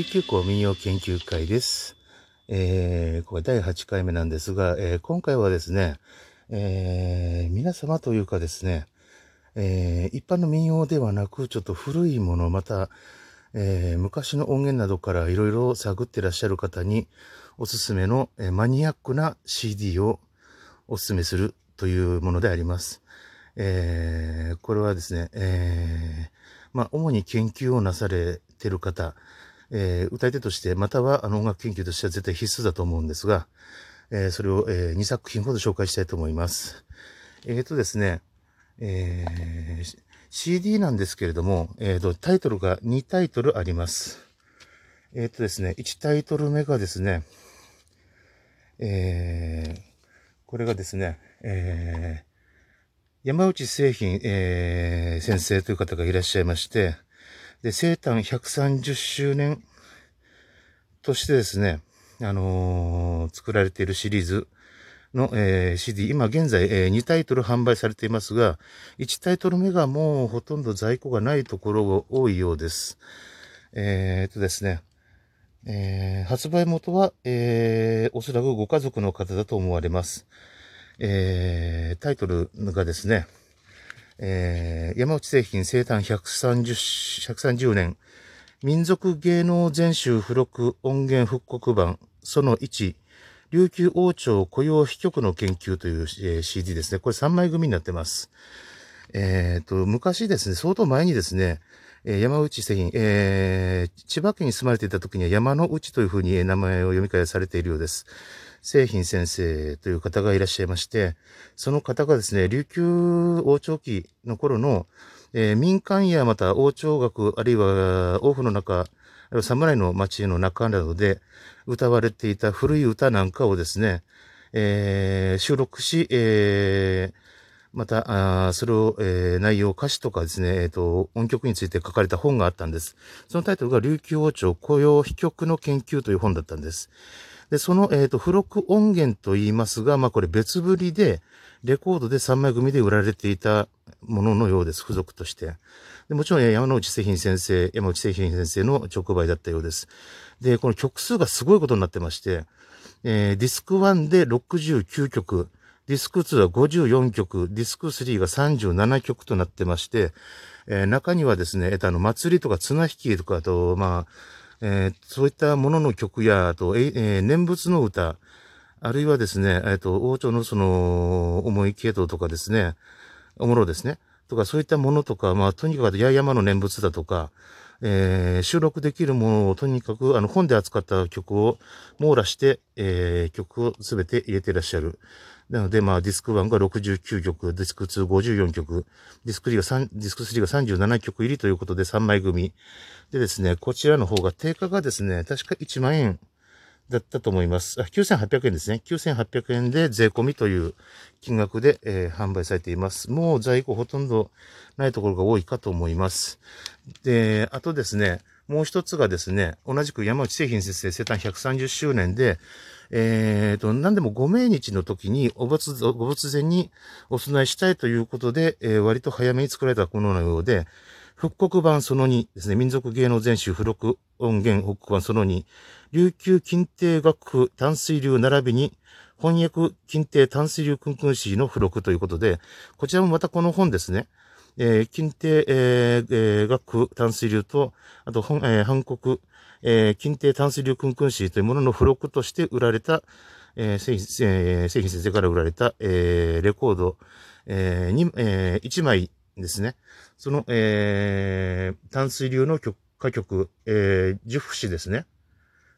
琉球港民謡研究会です。えー、これ第8回目なんですが、えー今回はですね、えー皆様というかですね、えー一般の民謡ではなく、ちょっと古いもの、また、えー昔の音源などからいろいろ探ってらっしゃる方におすすめの、えーマニアックな CD をおすすめするというものであります。えーこれはですね、えーまあ、主に研究をなされてる方、えー歌い手として、またはあの音楽研究としては絶対必須だと思うんですが、えーそれを、え2作品ほど紹介したいと思います。えっ、とですね、えー CD なんですけれども、えーと、タイトルが2タイトルあります。えっ、とですね、1タイトル目がですね、えーこれがですね、えー山内製品、えー先生という方がいらっしゃいまして、で、生誕130周年としてですね、あのー作られているシリーズの、えー CD、今現在、え2タイトル販売されていますが、1タイトル目がもうほとんど在庫がないところが多いようです。えーっとですね、えー発売元は、えーおそらくご家族の方だと思われます。えータイトルがですね、えー山内製品生誕130 130年民族芸能全集付録音源復刻版その1琉球王朝雇用飛曲の研究という、えー CD ですね。これ3枚組になってます。えっ、と、昔ですね、相当前にですね、えー山内製品、えー千葉県に住まれていた時には山の内というふうに名前を読み替えされているようです。製品先生という方がいらっしゃいまして、その方がですね、琉球王朝期の頃の、えー民間やまた王朝学、あるいは王府の中、あるいは侍の町の中などで歌われていた古い歌なんかをですね、えー収録し、えーまた、あそれを、えー内容、歌詞とかですね、えっ、と、音曲について書かれた本があったんです。そのタイトルが、琉球王朝雇用飛曲の研究という本だったんです。で、その、えっ、と、付録音源と言いますが、まあ、これ別売りで、レコードで3枚組で売られていたもののようです、付属として。でもちろん、山内製品先生、山内製品先生の直売だったようです。で、この曲数がすごいことになってまして、えーディスク1で69曲、ディスク2は54曲、ディスク3が37曲となってまして、えー中にはですね、えっと、あの、祭りとか綱引きとか、あと、まあ、えーそういったものの曲や、あと、えーえ念仏の歌、あるいはですね、えっと、王朝のその、重い系統とかですね、おもろですね、とか、そういったものとか、まあ、とにかく、八重山の念仏だとか、えー収録できるものをとにかく、あの、本で扱った曲を網羅して、えー曲を全て入れていらっしゃる。なので、まあ、ディスク1が69曲、ディスク2 54曲、ディスク3が3、ディスク3が37曲入りということで3枚組。でですね、こちらの方が定価がですね、確か1万円だったと思います。9800円ですね。9800円で税込みという金額で、えー販売されています。もう在庫ほとんどないところが多いかと思います。で、あとですね、もう一つがですね、同じく山内製品先生生誕130周年で、えーと、何でもご命日の時にお仏、ご仏前にお供えしたいということで、えー割と早めに作られたもののようで、復刻版その2ですね、民族芸能全集付録音源復刻版その2、琉球近帝楽譜淡水流並びに翻訳近帝淡水流君君詩の付録ということで、こちらもまたこの本ですね、えー近帝、えーえー楽譜淡水流と、あと本、えー、韓国、えー近帝淡水流君君詩というものの付録として売られた、えー製品、えー製品先生から売られた、えーレコード、えーにえー1枚ですね。その、えー淡水流の曲歌曲、えー10節ですね。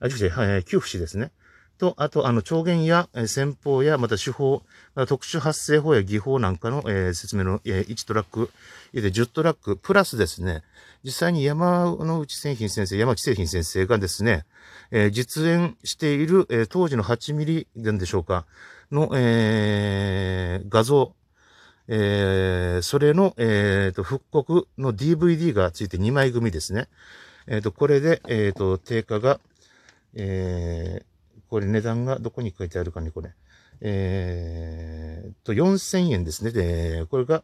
あ、10節、はい、9節ですね。と、あと、あの、調弦や、えー戦法や、また手法、また特殊発声法や技法なんかの、えー説明の、えー1トラック、で10トラック、プラスですね、実際に山内製品先生、山内製品先生がですね、えー実演している、えー当時の8ミリなんでしょうか、の、えー画像、えーそれの、えーと、復刻の DVD がついて2枚組ですね。えっ、と、これで、えっ、と、定価が、えーこれ値段がどこに書いてあるかね、これ。えーと、4000円ですね。で、これが、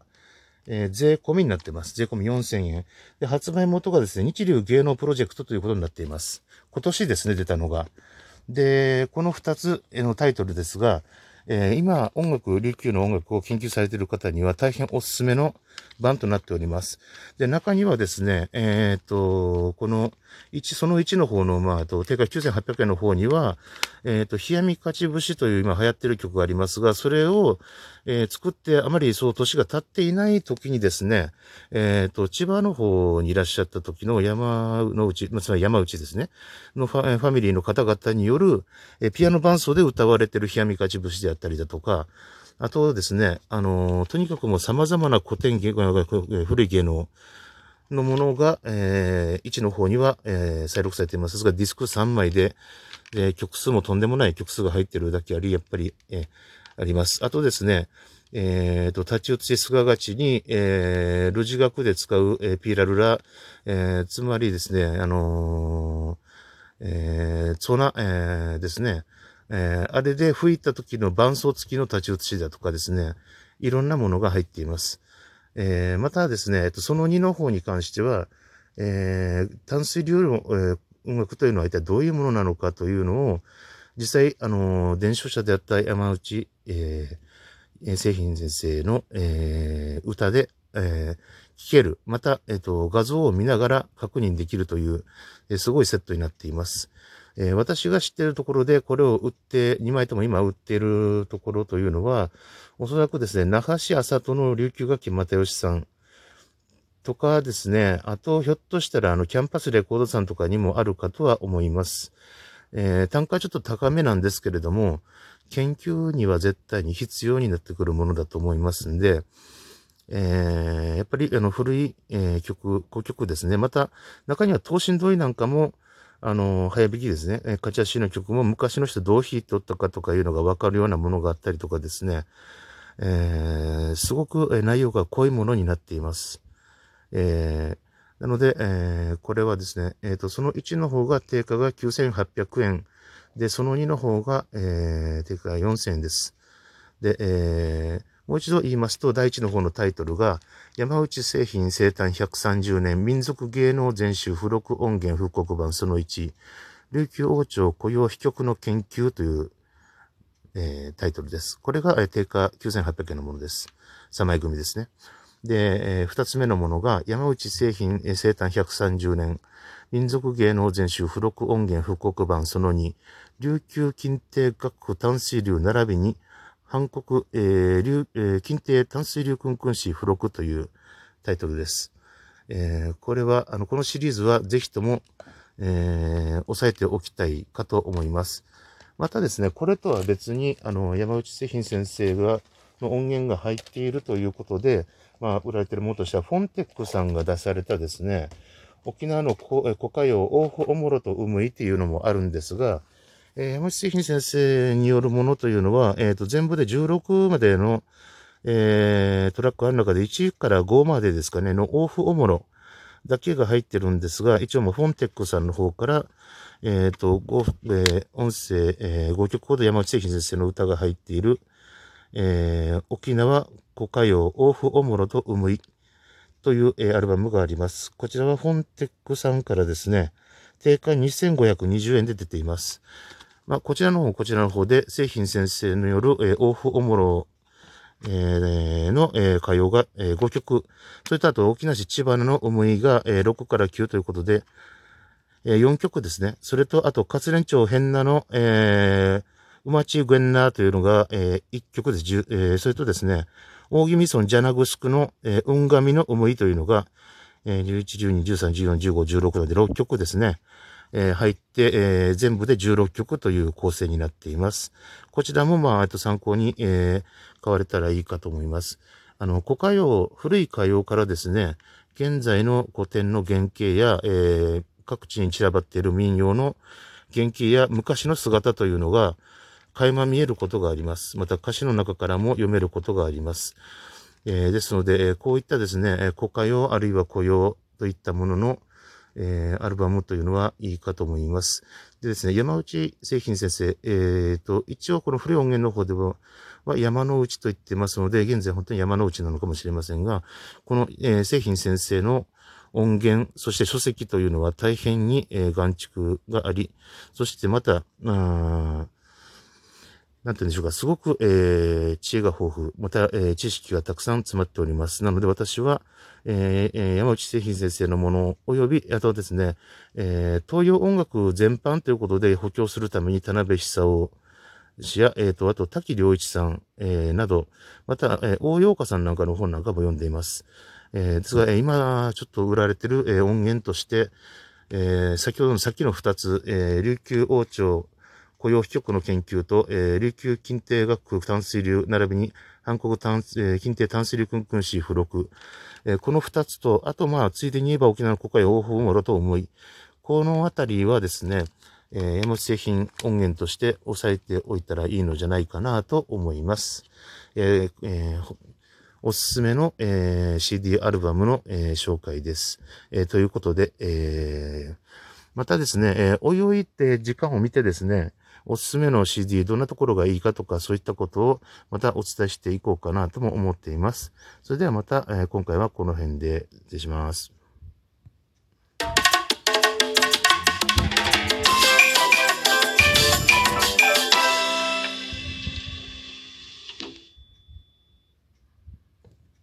えー、税込みになっています。税込み4000円。で、発売元がですね、日流芸能プロジェクトということになっています。今年ですね、出たのが。で、この2つのタイトルですが、えー、今、音楽、琉球の音楽を研究されている方には大変おすすめの版となっております。で、中にはですね、えっ、と、この1、その1の方の、まあ、と、定価9800円の方には、えっ、ー、と、冷やみ勝ち節という今流行ってる曲がありますが、それを、えー、作ってあまりそう年が経っていない時にですね、えっ、と、千葉の方にいらっしゃった時の山の内、まあ、つまり山内ですね、のファファミリーの方々による、えピアノ伴奏で歌われてる冷やみ勝ち節であったりだとか、あとですね、あのとにかくもう様々な古典芸、古い芸能のものが、えー、1の方には、えー、再録されていますが、ディスク3枚で、えー、曲数もとんでもない曲数が入ってるだけあり、やっぱり、えー、あります。あとですね、えっ、ー、と、立ち写し菅がちに、えー、ルジ学で使う、えー、ピーラルラ、えー、つまりですね、あのー、えー、ツォナ、えー、ですね、えー、あれで吹いた時の伴奏付きの立ち写しだとかですね、いろんなものが入っています。えー、またですね、その2の方に関しては、えー、淡水流の、えー、音楽というのは一体どういうものなのかというのを、実際、あの、伝承者であった山内、えー、製品先生の、えー、歌で、えー、聞ける。また、えっ、ー、と、画像を見ながら確認できるという、えー、すごいセットになっています。えー、私が知ってるところでこれを売って、2枚とも今売っているところというのは、おそらくですね、那覇市浅戸の琉球楽器又吉さんとかですね、あとひょっとしたらあのキャンパスレコードさんとかにもあるかとは思います。えー、単価ちょっと高めなんですけれども、研究には絶対に必要になってくるものだと思いますんで、えー、やっぱりあの古い、えー、曲、古曲ですね。また、中には等身同意なんかもあの、早弾きですね。え勝ち足の曲も昔の人どう弾いておったかとかいうのがわかるようなものがあったりとかですね。えー、すごく内容が濃いものになっています。えー、なので、えー、これはですね、えっ、と、その1の方が定価が9800円。で、その2の方が、え定価が4000円です。で、えー、もう一度言いますと、第一の方のタイトルが、山内製品生誕130年民族芸能全集付録音源復刻版その1、琉球王朝雇用飛曲の研究という、えー、タイトルです。これが、えー、定価9800円のものです。3枚組ですね。で、えー、2つ目のものが、山内製品、えー、生誕130年民族芸能全集付録音源復刻版その2、琉球近帝楽譜淡水流並びに韓国、えー、流、えー、近帝淡水流君君子付録というタイトルです。えー、これは、あの、このシリーズはぜひとも、えー、押さえておきたいかと思います。またですね、これとは別に、あの、山内製品先生が、の音源が入っているということで、まあ、売られているものとしては、フォンテックさんが出されたですね、沖縄の古歌謡、大府おもろとうむいっていうのもあるんですが、えー、山内製品先生によるものというのは、えっ、ー、と、全部で16までの、えー、トラックある中で1から5までですかね、のオフオモロだけが入ってるんですが、一応もフォンテックさんの方から、えっ、ー、と、えー、音声、えー、5曲ほど山内製品先生の歌が入っている、えー、沖縄古歌謡オフオモロとうむいという、えー、アルバムがあります。こちらはフォンテックさんからですね、定価2520円で出ています。まあ、こちらの方、こちらの方で、製品先生による、えー、オフおもろ、えー、の、えー、歌謡が、えー、5曲。それとあと、沖縄市千葉の思いが、えー、6から9ということで、えー、4曲ですね。それと、あと、活連町変なの、えー、うまちぐんなというのが、えー、1曲です。えー、それとですね、大宜味村ジャナグスクの、えー、うんがみの思いというのが、えー、11、12、13、14、15、16ので6曲ですね。えー、入って、えー、全部で16曲という構成になっています。こちらも、まあ、と、参考に、えー、買われたらいいかと思います。あの、古歌謡、古い歌謡からですね、現在の古典の原型や、えー、各地に散らばっている民謡の原型や昔の姿というのが、垣間見えることがあります。また歌詞の中からも読めることがあります。えー、ですので、こういったですね、古歌謡あるいは古謡といったものの、えー、アルバムというのはいいかと思います。でですね、山内製品先生、えっ、ー、と、一応この古い音源の方では、は山の内と言ってますので、現在本当に山の内なのかもしれませんが、この、えー、製品先生の音源、そして書籍というのは大変に、えー、眼蓄があり、そしてまた、なんて言うんでしょうか、すごく、えー、知恵が豊富、また、えー、知識がたくさん詰まっております。なので私は、えー、山内製品先生のもの及び、あとですね、えー、東洋音楽全般ということで補強するために田辺久夫氏や、えっ、ー、と、あと滝良一さん、えー、など、また、えー、大洋花さんなんかの本なんかも読んでいます。えー、ですが、今、ちょっと売られてる、えー、音源として、えー、先ほどのさっきの二つ、えー、琉球王朝雇用比局の研究と、えー、琉球近帝学淡水流並びに韓国淡、えー、近帝淡水流君君子付録、えー、この二つと、あとまあ、ついでに言えば沖縄の国会応報もろと思い、このあたりはですね、えー、山製品音源として押さえておいたらいいのじゃないかなと思います。えーえー、おすすめの、えー、CD アルバムの、えー、紹介です。えー、ということで、えー、またですね、えー、おいおいって時間を見てですね、おすすめの CD、どんなところがいいかとか、そういったことをまたお伝えしていこうかなとも思っています。それではまた、えー、今回はこの辺で失礼します。